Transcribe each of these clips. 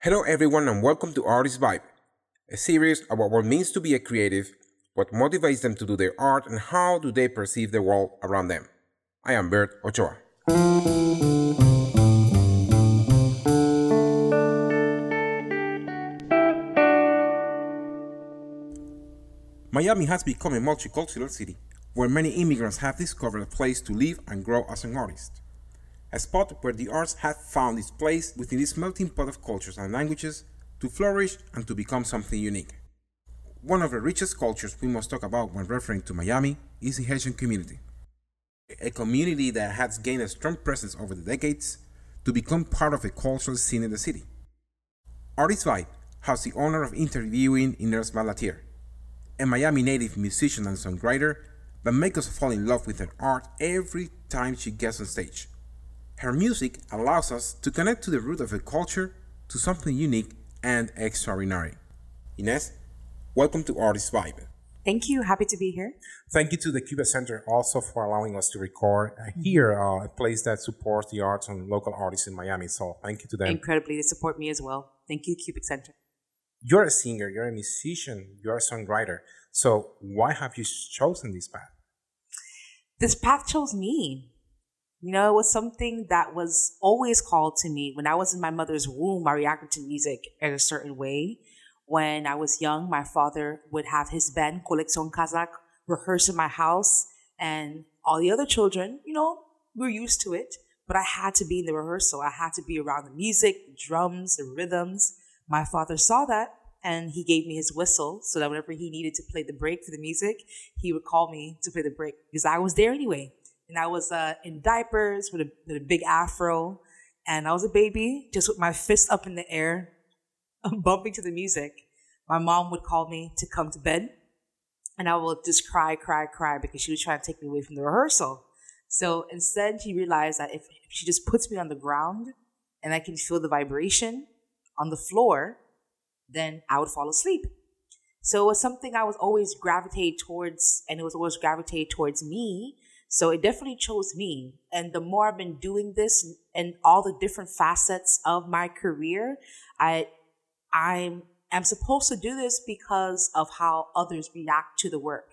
Hello, everyone, and welcome to Artist Vibe, a series about what it means to be a creative, what motivates them to do their art, and how do they perceive the world around them. I am Bert Ochoa. Miami has become a multicultural city where many immigrants have discovered a place to live and grow as an artist. A spot where the arts have found its place within this melting pot of cultures and languages to flourish and to become something unique. One of the richest cultures we must talk about when referring to Miami is the Haitian community. A community that has gained a strong presence over the decades to become part of the cultural scene in the city. Artist Vibe has the honor of interviewing Inez Barlatier, a Miami native musician and songwriter that makes us fall in love with her art every time she gets on stage. Her music allows us to connect to the root of a culture to something unique and extraordinary. Inez, welcome to Artist Vibe. Thank you. Happy to be here. Thank you to the Koubek Center also for allowing us to record here, uh, a place that supports the arts and local artists in Miami. So thank you to them. Incredibly, they support me as well. Thank you, Koubek Center. You're a singer, you're a musician, you're a songwriter. So why have you chosen this path? This path chose me. You know, it was something that was always called to me. When I was in my mother's womb, I reacted to music in a certain way. When I was young, my father would have his band, Colección Kazak, rehearse in my house, and all the other children, you know, were used to it. But I had to be in the rehearsal. I had to be around the music, the drums, the rhythms. My father saw that and he gave me his whistle so that whenever he needed to play the break for the music, he would call me to play the break because I was there anyway. And I was uh, in diapers with a, with a big afro, and I was a baby, just with my fist up in the air, bumping to the music. My mom would call me to come to bed, and I would just cry, cry, cry because she was trying to take me away from the rehearsal. So instead, she realized that if she just puts me on the ground and I can feel the vibration on the floor, then I would fall asleep. So it was something I was always gravitate towards, and it was always gravitate towards me. So it definitely chose me. And the more I've been doing this and all the different facets of my career, I I'm I'm supposed to do this because of how others react to the work.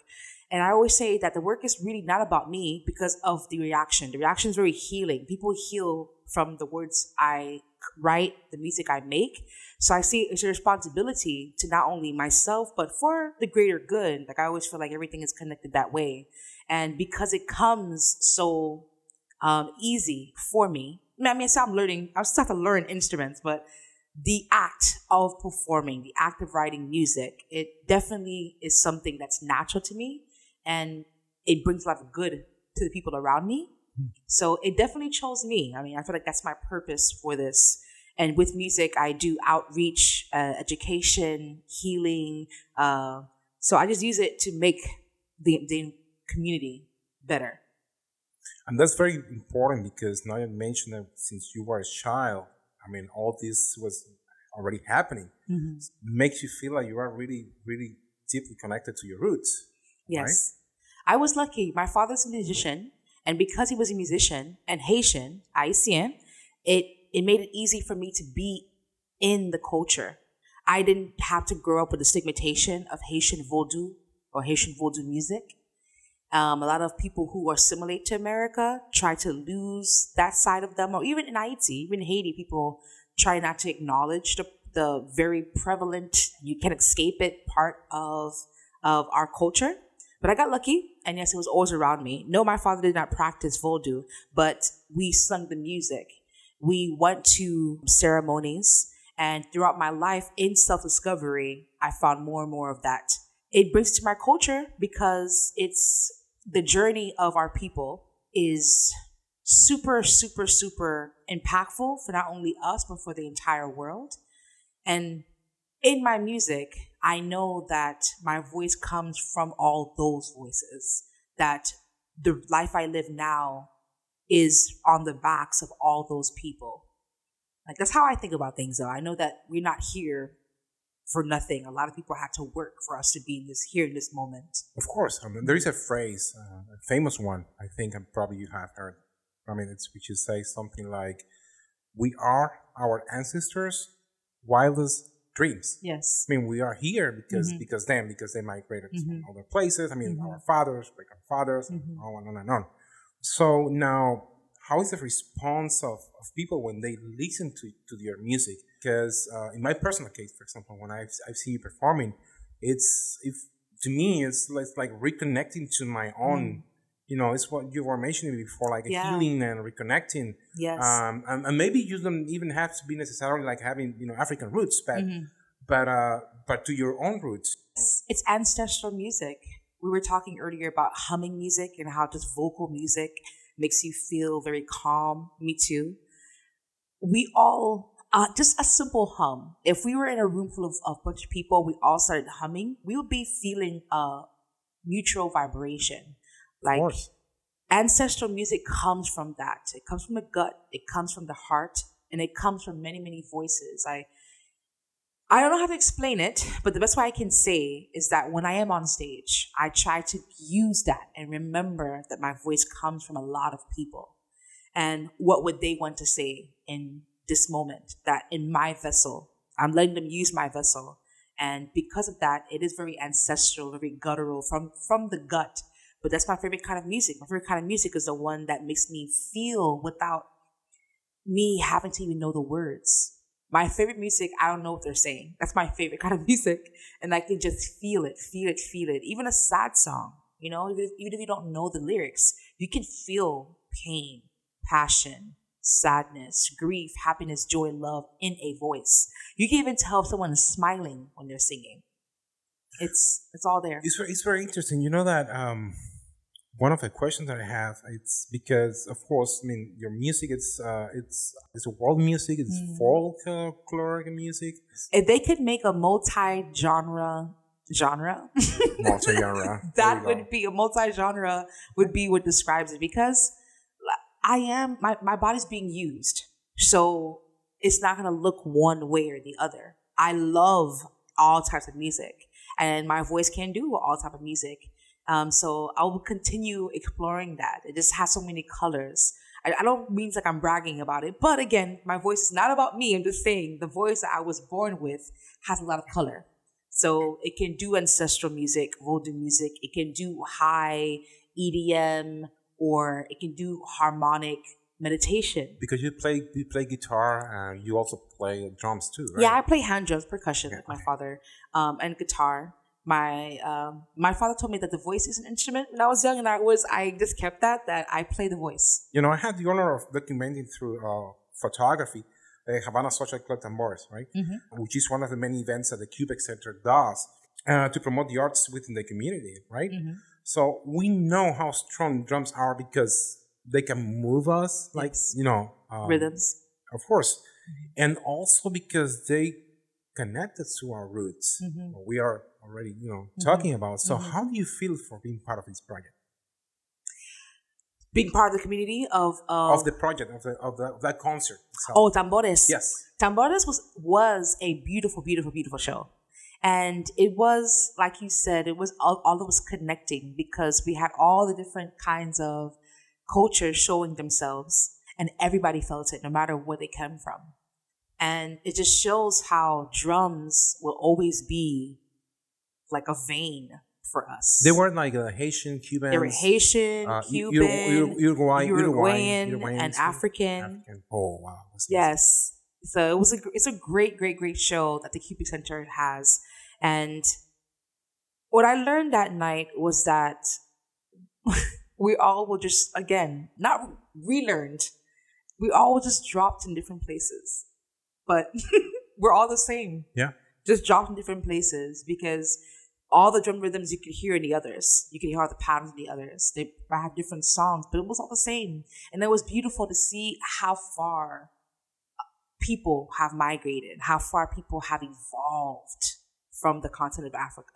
And I always say that the work is really not about me because of the reaction. The reaction is very healing. People heal from the words I write, the music I make. So I see it's a responsibility to not only myself, but for the greater good. Like I always feel like everything is connected that way. And because it comes so um, easy for me, I mean, so I'm learning, I still have to learn instruments, but the act of performing, the act of writing music, it definitely is something that's natural to me. And it brings a lot of good to the people around me. Hmm. So it definitely chose me. I mean, I feel like that's my purpose for this and with music, I do outreach, uh, education, healing. Uh, so I just use it to make the, the community better. And that's very important because now you mentioned that since you were a child, I mean, all this was already happening. Mm-hmm. makes you feel like you are really, really deeply connected to your roots. Yes. Right? I was lucky. My father's a musician, and because he was a musician and Haitian, Haitian, it it made it easy for me to be in the culture. I didn't have to grow up with the stigmatization of Haitian Vodou or Haitian Vodou music. Um, a lot of people who assimilate to America try to lose that side of them, or even in Haiti, even Haiti, people try not to acknowledge the, the very prevalent, you can't escape it part of, of our culture. But I got lucky, and yes, it was always around me. No, my father did not practice Vodou, but we sung the music we went to ceremonies and throughout my life in self-discovery i found more and more of that it brings to my culture because it's the journey of our people is super super super impactful for not only us but for the entire world and in my music i know that my voice comes from all those voices that the life i live now is on the backs of all those people. Like that's how I think about things though. I know that we're not here for nothing. A lot of people had to work for us to be in this here in this moment. Of course. I mean, there is a phrase, uh, a famous one, I think and probably you have heard. I mean, it's which is say something like, we are our ancestors' wildest dreams. Yes. I mean, we are here because Mhm. because them because they migrated Mhm. to other places. I mean, Mhm. our fathers, great grandfathers, Mhm. and on and on and on. So now, how is the response of, of people when they listen to, to your music? Because uh, in my personal case, for example, when I've, I've seen you performing, it's if to me it's like, it's like reconnecting to my own. You know, it's what you were mentioning before, like a Mm. Yeah. healing and reconnecting. Yes. Um, and, and maybe you don't even have to be necessarily like having you know African roots, but Mhm. but uh, but to your own roots. It's, it's ancestral music. We were talking earlier about humming music and how just vocal music makes you feel very calm. Me too. We all, uh, just a simple hum. If we were in a room full of a bunch of people, we all started humming, we would be feeling a mutual vibration. Like ancestral music comes from that. It comes from the gut. It comes from the heart, and it comes from many, many voices. I, I don't know how to explain it, but the best way I can say is that when I am on stage, I try to use that and remember that my voice comes from a lot of people, and what would they want to say in this moment? That in my vessel, I'm letting them use my vessel, and because of that, it is very ancestral, very guttural from from the gut. But that's my favorite kind of music. My favorite kind of music is the one that makes me feel without me having to even know the words. My favorite music, I don't know what they're saying. That's my favorite kind of music. And I can just feel it, feel it, feel it. Even a sad song, you know, even if, even if you don't know the lyrics, you can feel pain, passion, sadness, grief, happiness, joy, love in a voice. You can even tell if someone is smiling when they're singing. It's it's all there. It's very, it's very interesting. You know that um, one of the questions that I have it's because of course I mean your music it's uh, it's it's world music it's Mm. folkloric music If they could make a multi-genre genre, multi genre that would be a multi-genre would be what describes it because I am my, my body's being used. So it's not gonna look one way or the other. I love all types of music and my voice can do all type of music. Um, so I will continue exploring that. It just has so many colors. I, I don't mean like I'm bragging about it, but again, my voice is not about me. I'm just saying the voice that I was born with has a lot of color. So it can do ancestral music, voodoo music. It can do high EDM, or it can do harmonic meditation. because you play you play guitar and you also play drums too right Yeah, I play hand drums, percussion, Yeah, like my father, um, and guitar. My um, my father told me that the voice is an instrument when I was young, and I was I just kept that that I play the voice. you know I had the honor of documenting through uh, photography uh, Havana Social Club Tambores right Mhm. which is one of the many events that the Koubek Center does uh, to promote the arts within the community right Mhm. So we know how strong drums are because they can move us, like Yes. you know, um, Rhythms. of course, and also because they connect us to our roots. Mhm. We are already, you know, talking about. So, Mhm. how do you feel for being part of this project, Being part of the community of of, of the project, of the of, the, of that concert? oh Tambores. yes, Tambores was was a beautiful, beautiful, beautiful show. And it was, like you said, it was all, all of us connecting because we had all the different kinds of cultures showing themselves and everybody felt it no matter where they came from. And it just shows how drums will always be like a vein for us. they weren't like uh, Haitian, Cuban, They were Haitian, uh, Cuban, Ur- Uruguay, Uruguayan, Uruguayan, and. African. African. Oh wow! That's Yes. So it was a it's a great great great show that the Koubek Center has, and what I learned that night was that we all were just again not relearned. We all were just dropped in different places, but we're all the same. Yeah. Just dropped in different places because all the drum rhythms you could hear in the others. You could hear all the patterns in the others. They had different songs, but it was all the same. And it was beautiful to see how far people have migrated, how far people have evolved from the continent of Africa.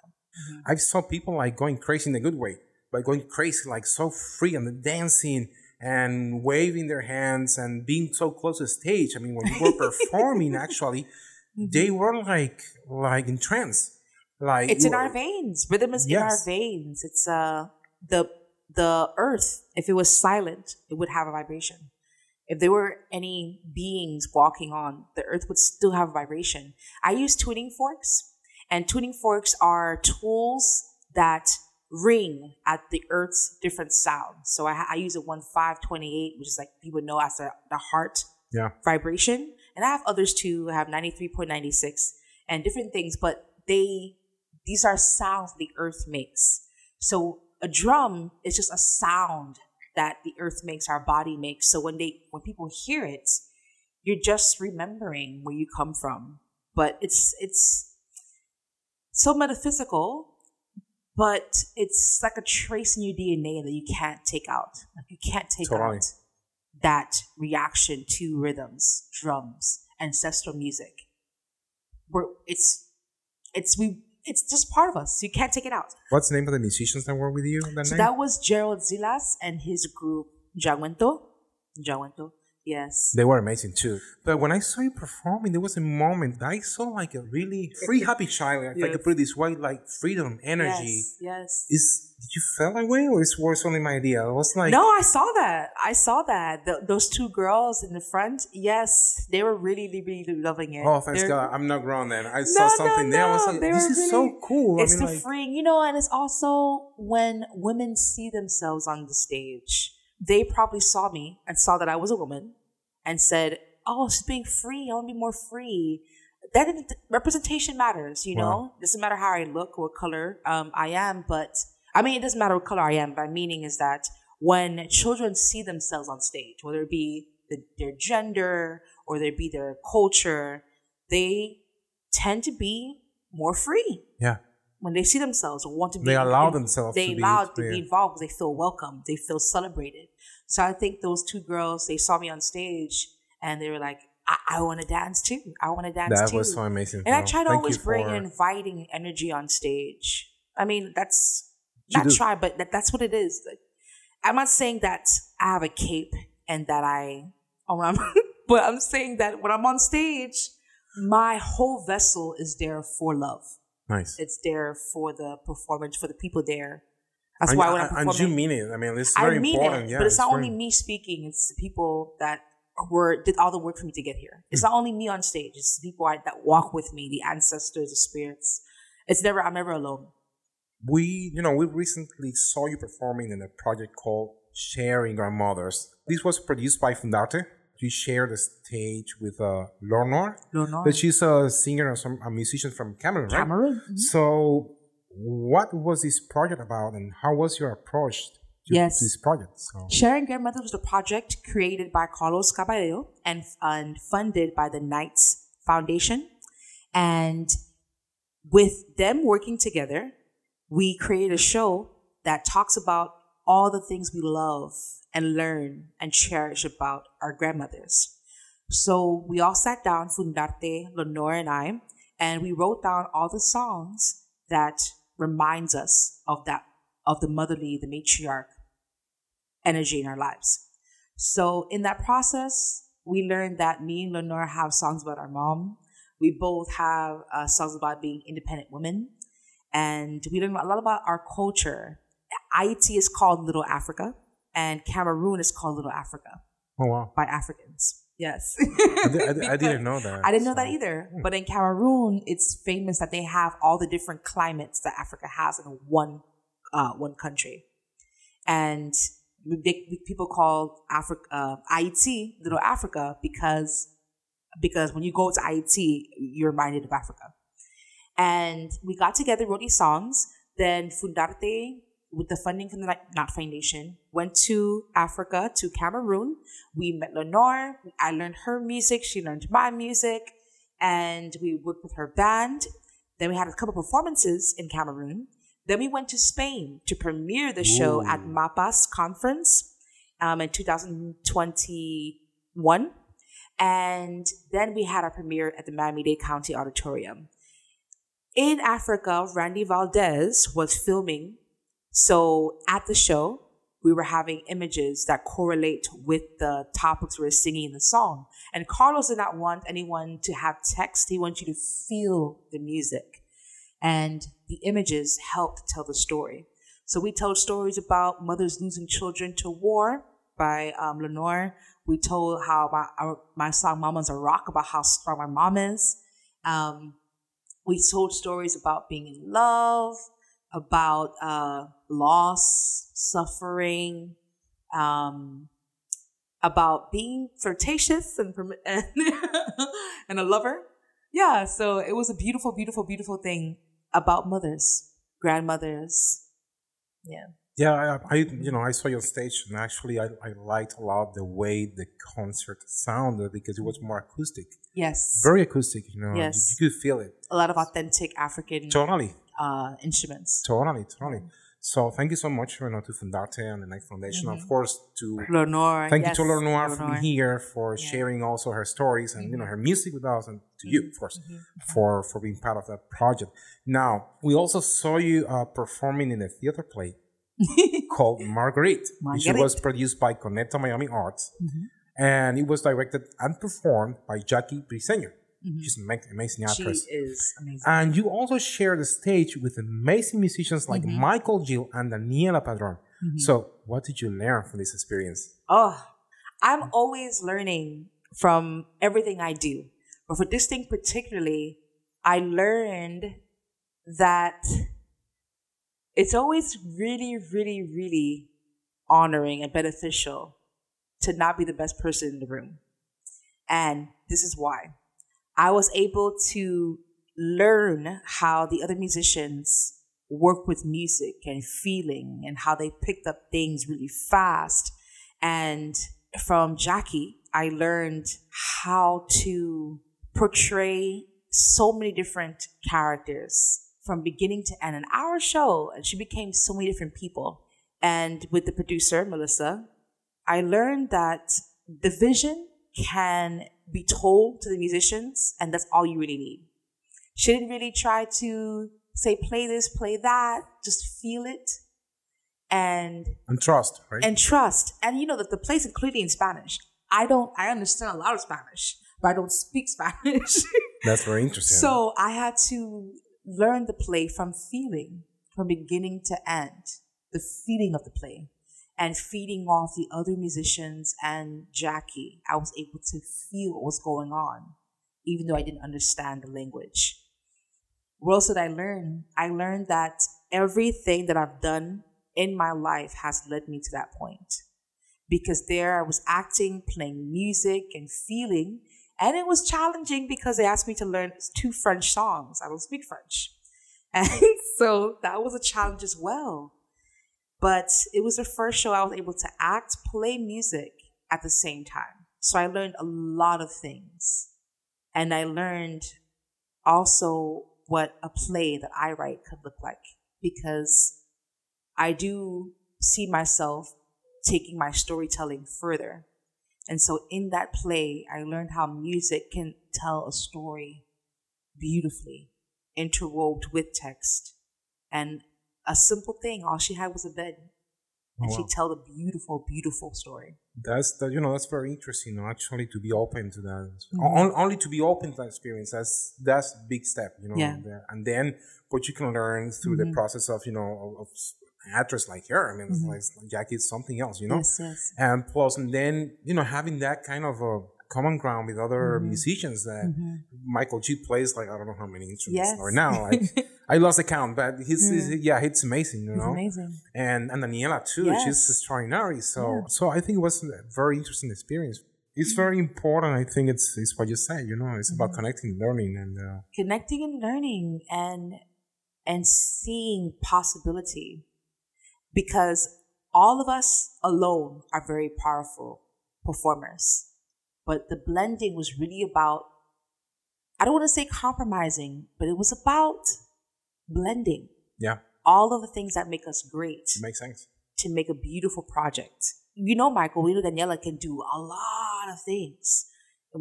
I saw people like going crazy in a good way, but going crazy, like so free and dancing and waving their hands and being so close to stage. I mean, when we were performing, actually, they were like like in trance. Like It's in our veins. Rhythm is in our veins. It's uh the the earth. If it was silent, it would have a vibration. if there were any beings walking on, the earth would still have a vibration. I use tuning forks, and tuning forks are tools that ring at the earth's different sounds. So I, I use a one five twenty eight, which is like people know as the, the heart Yeah. vibration, and I have others too. I have ninety three point ninety six and different things, but they these are sounds the earth makes. So a drum is just a sound that the earth makes, our body makes. So when they when people hear it, you're just remembering where you come from. But it's it's so metaphysical, but it's like a trace in your DNA that you can't take out. Like you can't take Totally. out that reaction to rhythms, drums, ancestral music. Where it's it's we it's just part of us. You can't take it out. What's the name of the musicians that were with you that So night? that was Gerald Zilas and his group Jaguento. Jaguento. Yes. They were amazing too. But when I saw you performing, there was a moment that I saw like a really free, happy child. If I Yes. could put it this way, like freedom, energy. Yes. Yes. Is did you feel that way, or is was only my idea? It was like no, I saw that. I saw that. Th those two girls in the front, yes, they were really, really, really loving it. Oh, thanks They're- God! I'm not grown then. I No, saw no, something there. I was no, like, they this were is so cool. It's I mean, the like, freeing, you know, and it's also when women see themselves on the stage. They probably saw me and saw that I was a woman and said, "Oh, she's being free. I want to be more free." That representation matters, you know. Doesn't matter how I look or what color um, I am, but I mean, it doesn't matter what color I am. But my meaning is that when children see themselves on stage, whether it be the, their gender or there be their culture, they tend to be more free yeah, when they see themselves or want to be They allow in- themselves they to be- allow to be involved they feel welcome they feel celebrated so i think those two girls they saw me on stage and they were like i, I want to dance too i want to dance that too was so amazing. and i try to thank always bring for- an inviting energy on stage i mean that's You not do. try but that, that's what it is Like, i'm not saying that i have a cape and that i oh, I'm, but i'm saying that when i'm on stage my whole vessel is there for love nice. it's there for the performance for the people there. That's and, why when I'm and- and you mean it. I mean, it's I very mean important. it. yeah, but it's, not very- only me speaking; it's the people that were did all the work for me to get here. It's not only me on stage; it's the people I, that walk with me, the ancestors, the spirits. It's never. I'm never alone. We, you know, we recently saw you performing in a project called Sharing Grandmothers. This was produced by Fundarte. You shared the stage with uh, Lornor, Leonor. but she's a singer and some, a musician from Cameroon, right? Cameroon. Mhm. So, what was this project about, and how was your approach to, Yes. this project? So, Sharing Grandmother was a project created by Carlos Caballero and, and funded by the Knights Foundation. And with them working together, we created a show that talks about all the things we love and learn and cherish about our grandmothers. So we all sat down, Fundarte, Lenore, and I, and we wrote down all the songs that reminds us of that, of the motherly, the matriarch energy in our lives. So in that process, we learned that me and Lenore have songs about our mom. We both have uh, songs about being independent women. And we learned a lot about our culture. Haiti is called Little Africa, and Cameroon is called Little Africa oh wow, by Africans. Yes. I, di- I, di- I didn't know that. I didn't know that so- either. But in Cameroon, it's famous that they have all the different climates that Africa has in one uh, one country, and they, people call Africa uh, Haiti Little Africa because because when you go to Haiti, you're reminded of Africa. And we got together, wrote these songs. Then Fundarte, with the funding from the Not Foundation, went to Africa, to Cameroon. We met Lenore. I learned her music. She learned my music. And we worked with her band. Then we had a couple performances in Cameroon. Then we went to Spain to premiere the show Ooh. at MAPAS conference um, in 2021. And then we had our premiere at the Miami-Dade County Auditorium. In Africa, Randy Valdez was filming. So at the show, we were having images that correlate with the topics we were singing in the song. And Carlos did not want anyone to have text. He wanted you to feel the music. And the images helped tell the story. So we told stories about mothers losing children to war by um, Lenore. We told how my, our, my song Mama's a Rock about how strong my mom is. Um, we told stories about being in love, about uh, loss, suffering, um, about being flirtatious and, and, and a lover. Yeah, so it was a beautiful, beautiful, beautiful thing about mothers, grandmothers. Yeah. Yeah, I, I, you know I saw your stage and actually I, I liked a lot the way the concert sounded because it was more acoustic. Yes. Very acoustic, you know. Yes. You, you could feel it. A lot of authentic African Totally. Uh, instruments. Totally, totally. So thank you so much, you know, to Fundarte and the Knight Foundation, of course, to Lenore. thank yes, you to Lenoir for Lenore. being here, for Yeah. sharing also her stories and you know her music with us, and to you, of course, Mm-hmm. for for being part of that project. Now we also saw you uh, performing in a theater play called Marguerite, which was produced by Conecta Miami Arts, Mm-hmm. and it was directed and performed by Jackie Briseño. She's an ama- amazing Mm-hmm. She is amazing. And you also share the stage with amazing musicians like Mm-hmm. Michael Gill and Daniela Padron. So, what did you learn from this experience? Oh, I'm always learning from everything I do. But for this thing particularly, I learned that it's always really, really, really honoring and beneficial to not be the best person in the room. And this is why. I was able to learn how the other musicians work with music and feeling and how they picked up things really fast. And from Jackie, I learned how to portray so many different characters from beginning to end. An hour show, and she became so many different people. And with the producer, Melissa, I learned that the vision can be told to the musicians, and that's all you really need. She didn't really try to say, play this, play that, just feel it and And trust, right? and trust. And you know that the place is clearly in Spanish. I don't I understand a lot of Spanish, but I don't speak Spanish. That's very interesting. so I had to learn the play from feeling, from beginning to end, the feeling of the play. And feeding off the other musicians and Jackie, I was able to feel what was going on, even though I didn't understand the language. What else did I learn? I learned that everything that I've done in my life has led me to that point. Because there I was acting, playing music, and feeling. And it was challenging because they asked me to learn two French songs. I don't speak French. And so that was a challenge as well. But it was the first show I was able to act, play music at the same time. So I learned a lot of things. And I learned also what a play that I write could look like because I do see myself taking my storytelling further. And so in that play, I learned how music can tell a story beautifully, interwoved with text. And a simple thing, all she had was a bed. And Oh, wow. she'd tell a beautiful, beautiful story. that's that you know that's very interesting. Actually, to be open to that, Mm-hmm. On- only to be open to that experience. That's that's a big step. You know, Yeah. Mm-hmm. there. and then what you can learn through the process of you know of, actress like her. I mean, it's like Jackie is something else. You know, Mm-hmm. Yes, yes. and plus, and then you know having that kind of a common ground with other Mm-hmm. musicians that Michael G plays like I don't know how many instruments Yes. right now. Like I lost the count, but he's, he's yeah, it's amazing. You It's know, amazing. and and Daniela too. She's extraordinary. So Yeah. so I think it was a very interesting experience. It's very important. I think it's it's what you said. You know, it's Mm-hmm. about connecting, learning, and uh, connecting and learning and and seeing possibility because all of us alone are very powerful performers but the blending was really about i don't want to say compromising but it was about blending yeah, all of the things that make us great it makes sense. to make a beautiful project. You know, Michael, we know Daniela can do a lot of things.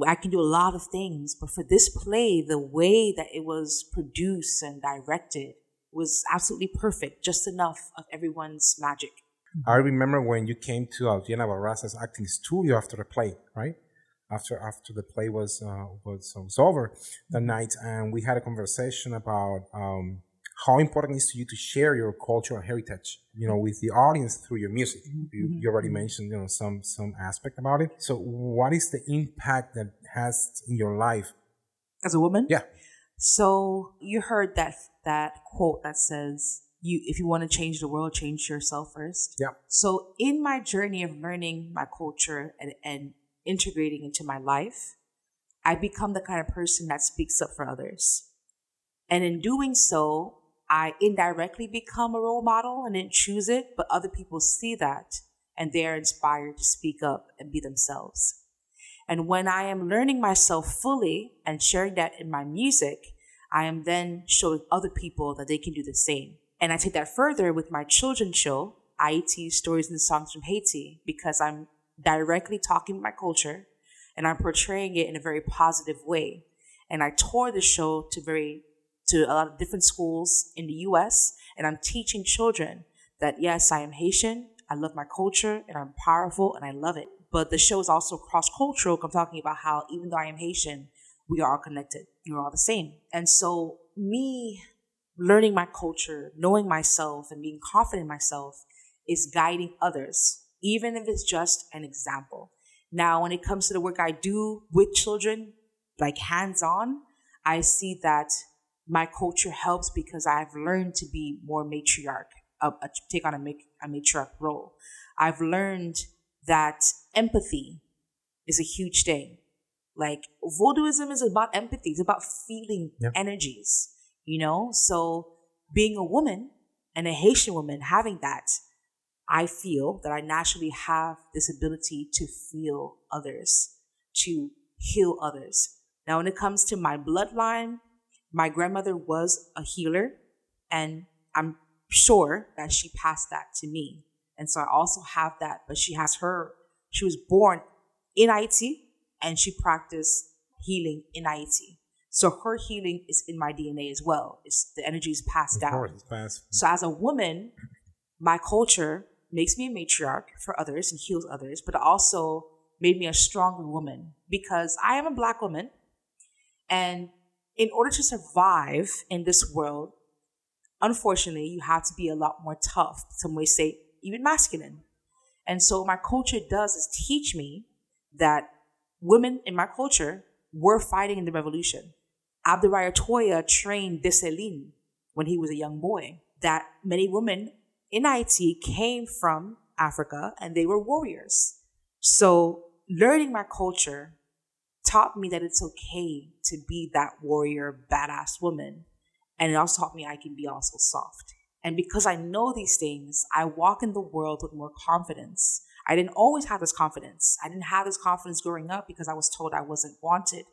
I can do a lot of things, but for this play, the way that it was produced and directed was absolutely perfect, just enough of everyone's magic. I remember when you came to Adriana Barraza's acting studio after the play, right? After after the play was uh, was, was over that night, and we had a conversation about um, how important it is to you to share your cultural heritage, you know, with the audience through your music. Mm-hmm. You, you already mentioned, you know, some some aspect about it. So, what is the impact that has in your life? As a woman? Yeah. So you heard that that quote that says, "You, if you want to change the world, change yourself first. Yeah. So in my journey of learning my culture and, and integrating into my life, I become the kind of person that speaks up for others. And in doing so, I indirectly become a role model and didn't choose it, but other people see that and they're inspired to speak up and be themselves. And when I am learning myself fully and sharing that in my music, I am then showing other people that they can do the same. And I take that further with my children's show, Ayiti Stories and Songs from Haiti, because I'm directly talking my culture and I'm portraying it in a very positive way. And I tour the show to very to a lot of different schools in the US and I'm teaching children that yes, I am Haitian, I love my culture and I'm powerful and I love it. But the show is also cross cultural. I'm talking about how even though I am Haitian, we are all connected. We're all the same. And so me learning my culture, knowing myself and being confident in myself is guiding others, even if it's just an example. Now, when it comes to the work I do with children, like hands on, I see that my culture helps because I've learned to be more matriarch, uh, take on a, a matriarch role. I've learned that empathy is a huge thing. Like voodooism is about empathy. It's about feeling Yeah. energies, you know? So being a woman and a Haitian woman having that, I feel that I naturally have this ability to feel others, to heal others. Now, when it comes to my bloodline, my grandmother was a healer, and I'm sure that she passed that to me. And so I also have that, but she has her, she was born in Haiti and she practiced healing in Haiti. So her healing is in my DNA as well. It's the energy is passed Of down. course, it's fast. So as a woman, my culture makes me a matriarch for others and heals others, but also made me a stronger woman because I am a black woman. And in order to survive in this world, unfortunately, you have to be a lot more tough. Some may say even masculine. And so my culture does is teach me that women in my culture were fighting in the revolution. Abdurrahman trained Dessalines when he was a young boy. That many women in IT came from Africa and they were warriors. So learning my culture taught me that it's okay to be that warrior, badass woman. And it also taught me I can be also soft. And because I know these things, I walk in the world with more confidence. I didn't always have this confidence. I didn't have this confidence growing up because I was told I wasn't wanted.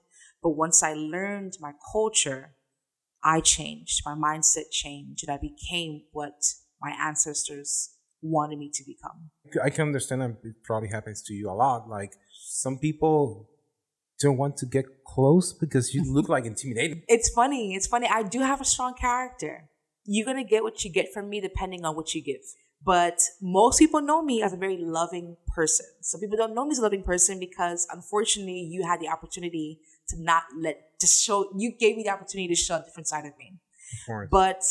But once I learned my culture, I changed. My mindset changed and I became what my ancestors wanted me to become. I can understand that it probably happens to you a lot. Like some people don't want to get close because you look like intimidating. It's funny. It's funny. I do have a strong character. You're going to get what you get from me depending on what you give. But most people know me as a very loving person. Some people don't know me as a loving person because unfortunately you had the opportunity to not let, to show, you gave me the opportunity to show a different side of me. Of course. But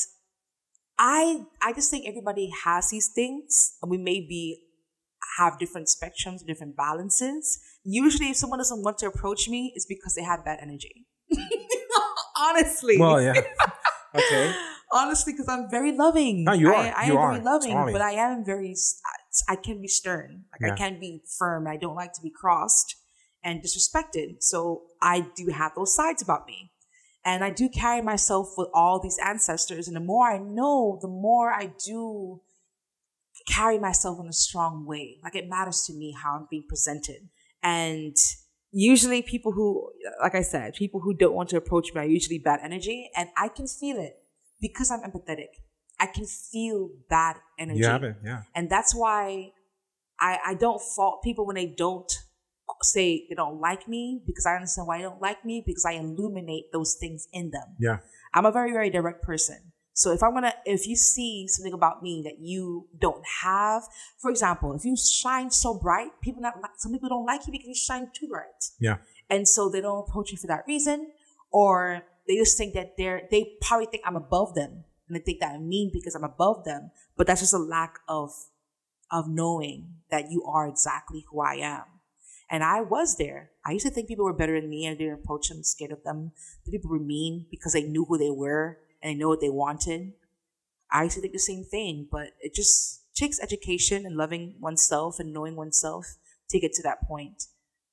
I I just think everybody has these things and we maybe have different spectrums, different balances. Usually if someone doesn't want to approach me, it's because they have bad energy. Honestly. well, yeah. okay. Honestly, because I'm very loving. No, you I, are. I You am are. very loving, but I am very. I can be stern. Like Yeah. I can be firm. I don't like to be crossed and disrespected. So I do have those sides about me, and I do carry myself with all these ancestors. And the more I know, the more I do carry myself in a strong way. Like it matters to me how I'm being presented, and usually people who, like I said, people who don't want to approach me are usually bad energy, and I can feel it because I'm empathetic. I can feel bad energy. You have it. Yeah. And that's why I, I don't fault people when they don't say they don't like me because I understand why they don't like me because I illuminate those things in them. Yeah. I'm a very, very direct person. So if I'm gonna, if you see something about me that you don't have, for example, if you shine so bright, people not like, some people don't like you because you shine too bright. Yeah. And so they don't approach you for that reason, or they just think that they're, they probably think I'm above them and they think that I'm mean because I'm above them. But that's just a lack of of knowing that you are exactly who I am. And I was there. I used to think people were better than me and I didn't approach them scared of them. The people were mean because they knew who they were and they know what they wanted. I used to think the same thing, but it just takes education and loving oneself and knowing oneself to get to that point.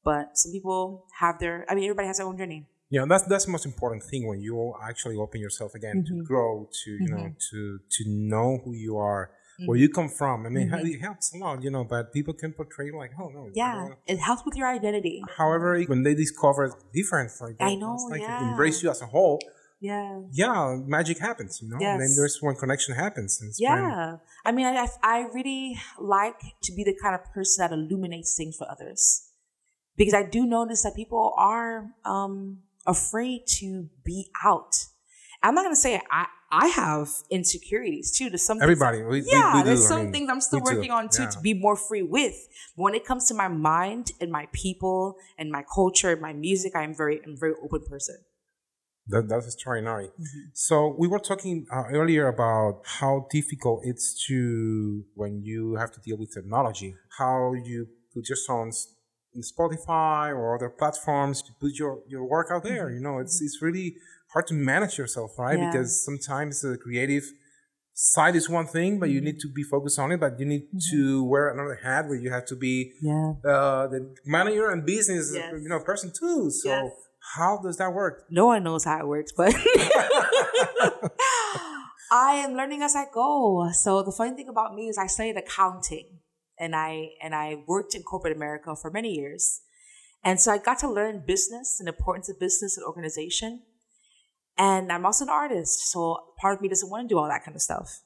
But some people have their, I mean, everybody has their own journey. Yeah, that's that's the most important thing when you actually open yourself again mm-hmm. to grow, to you mm-hmm. know, to to know who you are. Where you come from. I mean, mm-hmm. it helps a lot, you know. But people can portray like, oh no, yeah, it helps with your identity. However, when they discover different, like I know, like yeah. embrace you as a whole. Yeah. Yeah, magic happens, you know. Yes. And then there's one connection happens. yeah. I mean, I I really like to be the kind of person that illuminates things for others, because I do notice that people are um afraid to be out. I'm not gonna say I I have insecurities too. To some everybody, we, yeah. We, we there's some I mean, things I'm still working too. on too yeah. to be more free with. But when it comes to my mind and my people and my culture and my music, I'm very I'm a very open person. That, that's extraordinary. Mm-hmm. So we were talking uh, earlier about how difficult it's to when you have to deal with technology, how you put your songs in Spotify or other platforms to put your, your work out there. Mm-hmm. You know, it's, it's really hard to manage yourself, right? Yeah. Because sometimes the creative side is one thing, but you mm-hmm. need to be focused on it. But you need mm-hmm. to wear another hat where you have to be yeah. uh, the manager and business, yes. you know, person too. So yes. how does that work? No one knows how it works, but I am learning as I go. So the funny thing about me is I studied accounting and I and I worked in corporate America for many years. And so I got to learn business and the importance of business and organization. And I'm also an artist, so part of me doesn't want to do all that kind of stuff.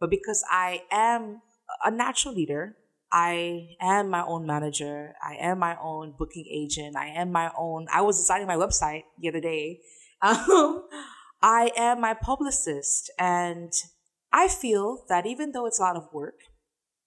But because I am a natural leader, I am my own manager. I am my own booking agent. I am my own. I was designing my website the other day. Um, I am my publicist, and I feel that even though it's a lot of work,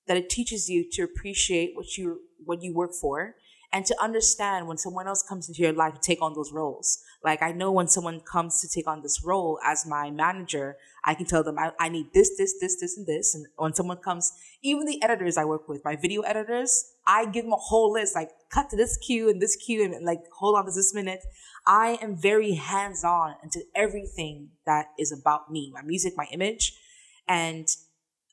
that it teaches you to appreciate what you what you work for and to understand when someone else comes into your life to take on those roles. Like I know when someone comes to take on this role as my manager, I can tell them I, I need this, this, this, this, and this. And when someone comes, even the editors I work with, my video editors, I give them a whole list, like cut to this cue and this cue and like hold on to this minute. I am very hands on into everything that is about me, my music, my image, and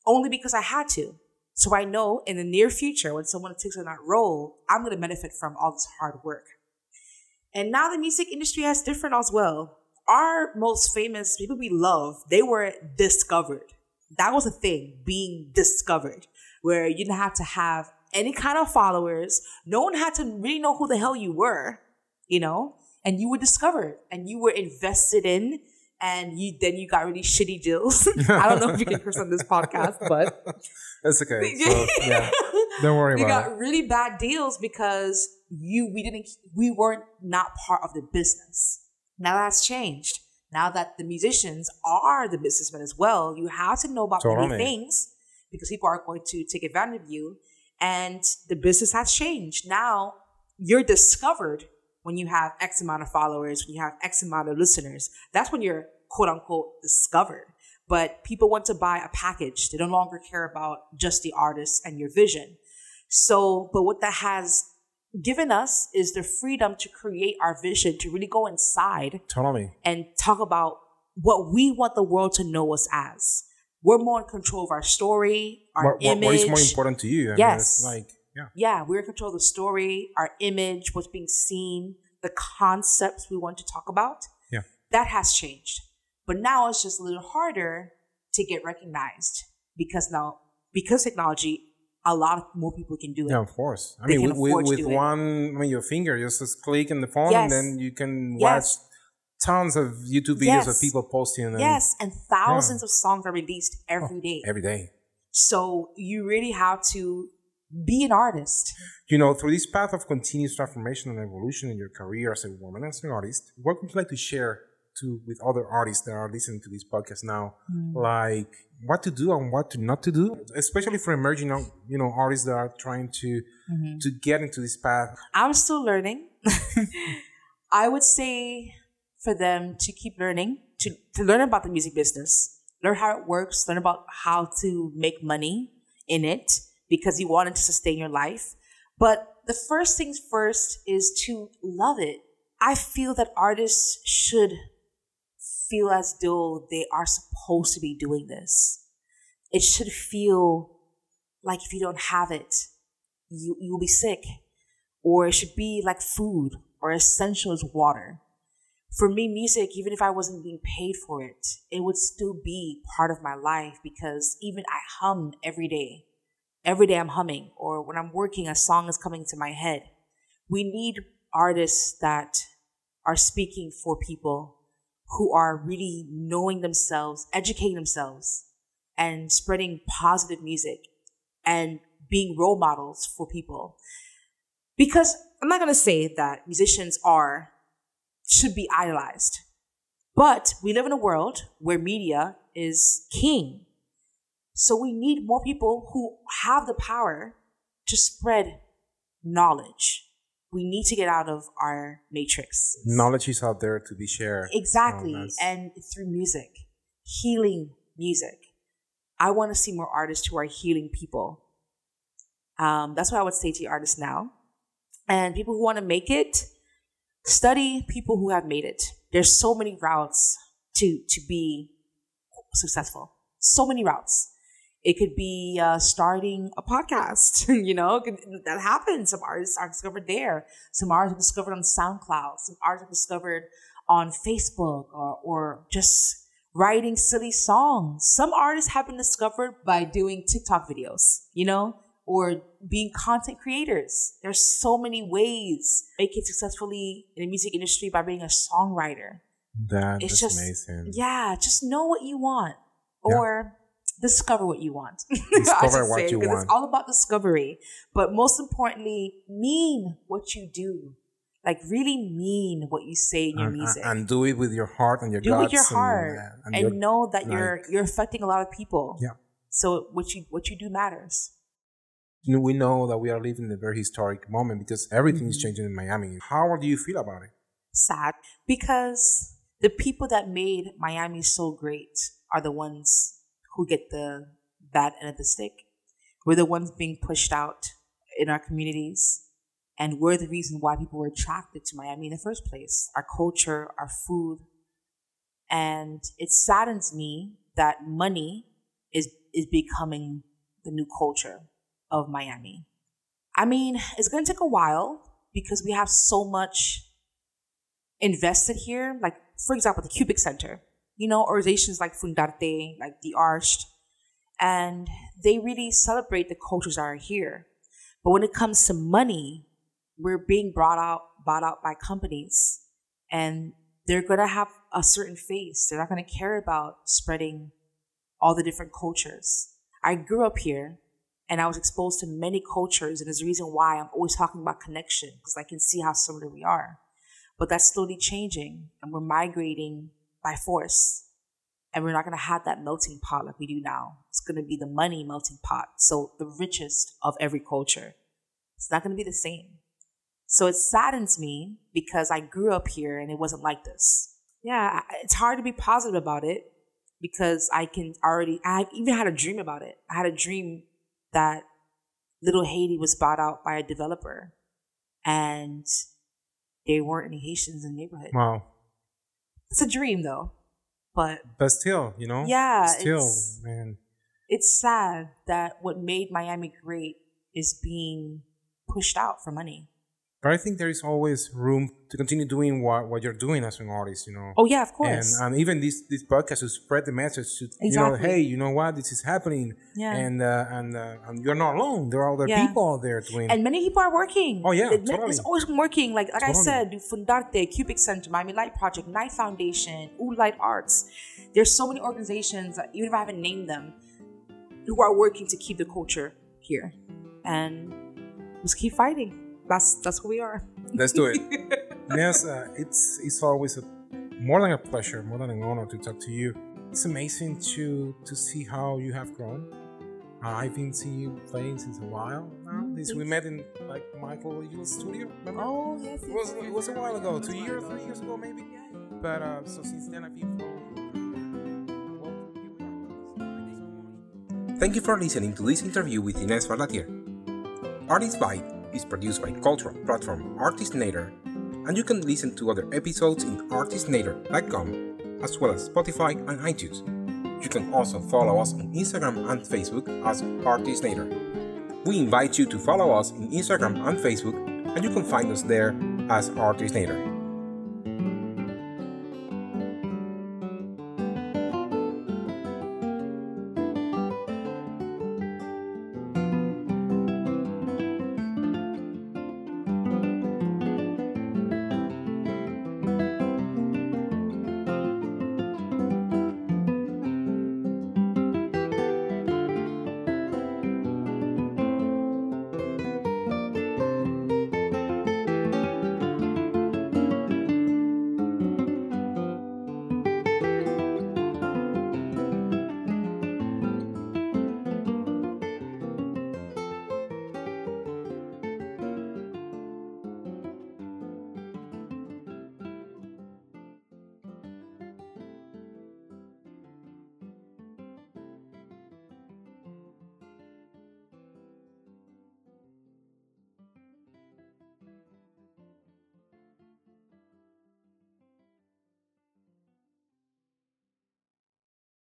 only because I had to. So I know in the near future, when someone takes on that role, I'm going to benefit from all this hard work. And now the music industry has different as well. Our most famous people we love, they were discovered. That was a thing, being discovered, where you didn't have to have any kind of followers. No one had to really know who the hell you were, you know, and you were discovered and you were invested in and you then you got really shitty deals. I don't know if you can curse on this podcast, but that's okay. So, yeah, don't worry you about got really bad deals because you we didn't we weren't not part of the business. Now that's changed. Now that the musicians are the businessmen as well, you have to know about totally. many things because people are going to take advantage of you, and the business has changed. Now you're discovered when you have X amount of followers, when you have X amount of listeners, that's when you're quote unquote discovered. But people want to buy a package. They no longer care about just the artist and your vision. So, but what that has given us is the freedom to create our vision, to really go inside totally. and talk about what we want the world to know us as. We're more in control of our story, our what, image. What is more important to you? I yes. Mean, like yeah. Yeah, we're in control of the story, our image, what's being seen, the concepts we want to talk about. Yeah. That has changed. But now it's just a little harder to get recognized because now, because technology, a lot more people can do it. Yeah, of course. I they mean, with, with one, I mean, your finger, you just click in the phone yes. and then you can yes. watch tons of YouTube videos yes. of people posting. And, yes, and thousands yeah. of songs are released every oh, day. Every day. So you really have to be an artist. You know, through this path of continuous transformation and evolution in your career as a woman as an artist, what would you like to share to with other artists that are listening to this podcast now? Mm. Like what to do and what to not to do, especially for emerging, you know, artists that are trying to mm-hmm. to get into this path. I'm still learning. I would say for them to keep learning, to, to learn about the music business, learn how it works, learn about how to make money in it because you wanted to sustain your life. But the first things first is to love it. I feel that artists should feel as though they are supposed to be doing this. It should feel like if you don't have it, you, you will be sick. Or it should be like food or essential as water. For me, music, even if I wasn't being paid for it, it would still be part of my life because even I hum every day. Every day I'm humming, or when I'm working, a song is coming to my head. We need artists that are speaking for people who are really knowing themselves, educating themselves, and spreading positive music and being role models for people. Because I'm not going to say that musicians are, should be idolized, but we live in a world where media is king. So we need more people who have the power to spread knowledge. We need to get out of our matrix. Knowledge is out there to be shared. Exactly. Oh, and through music, healing music. I want to see more artists who are healing people. Um, that's what I would say to artists now. And people who want to make it, study people who have made it. There's so many routes to to be successful. So many routes. It could be uh, starting a podcast. you know, that happens. Some artists are discovered there. Some artists are discovered on SoundCloud. Some artists are discovered on Facebook or, or just writing silly songs. Some artists have been discovered by doing TikTok videos, you know, or being content creators. There's so many ways make it successfully in the music industry by being a songwriter. That, it's just, amazing. Yeah, just know what you want or. Discover what you want. Discover what say, you want. It's all about discovery. But most importantly, mean what you do like really mean what you say in your and, music and do it with your heart and your do it with your heart and, and, and know that like, you're you're affecting a lot of people yeah so what you what you do matters you know, we know that we are living in a very historic moment because everything mm-hmm. is changing in Miami. How do you feel about it? Sad because the people that made Miami so great are the ones who get the bad end of the stick. We're the ones being pushed out in our communities and we're the reason why people were attracted to Miami in the first place. Our culture, our food. And it saddens me that money is, is becoming the new culture of Miami. I mean, it's going to take a while because we have so much invested here. Like, for example, the Koubek Center, you know, organizations like Fundarte, like the Arched, and they really celebrate the cultures that are here. But when it comes to money, we're being brought out bought out by companies and they're going to have a certain face they're not going to care about spreading all the different cultures. I grew up here and i was exposed to many cultures and there's a reason why i'm always talking about connection because i can see how similar we are. But that's slowly changing and we're migrating by force and we're not going to have that melting pot like we do now it's going to be the money melting pot so the richest of every culture it's not going to be the same so it saddens me because I grew up here and it wasn't like this. Yeah, it's hard to be positive about it because I can already, I even had a dream about it. I had a dream that Little Haiti was bought out by a developer and there weren't any Haitians in the neighborhood. Wow. It's a dream though. But But still, you know? Yeah. Still, man. It's sad that what made Miami great is being pushed out for money. But I think there is always room to continue doing what, what you're doing as an artist, you know. Oh yeah, of course. And, and even this this podcast to spread the message to exactly. you know, hey, you know what, this is happening. Yeah. And uh, and uh, and you're not alone. There are other yeah. people out there doing. And many people are working. Oh yeah, it, totally. It's always working. Like like totally. I said, Fundarte, Koubek Center, Miami Light Project, Knight Foundation, U Light Arts. There's so many organizations, even if I haven't named them, who are working to keep the culture here, and just keep fighting that's that's who we are. Let's do it. yes, uh, it's it's always a more than a pleasure, more than an honor to talk to you. It's amazing to to see how you have grown. Uh, I've been seeing you playing since a while now. Mm, This we met in like Michael Eagle's studio. Remember? Oh yes, it was it was a while ago, two years, three years ago maybe. But uh, so since then I've been flowing. Well, here we are. Thank you for listening to this interview with Inez Barlatier. Artist Vibe is produced by cultural platform Artistnator, and you can listen to other episodes in artistnator.com as well as Spotify and iTunes. You can also follow us on Instagram and Facebook as Artistnator. We invite you to follow us in Instagram and Facebook, and you can find us there as Artistnator.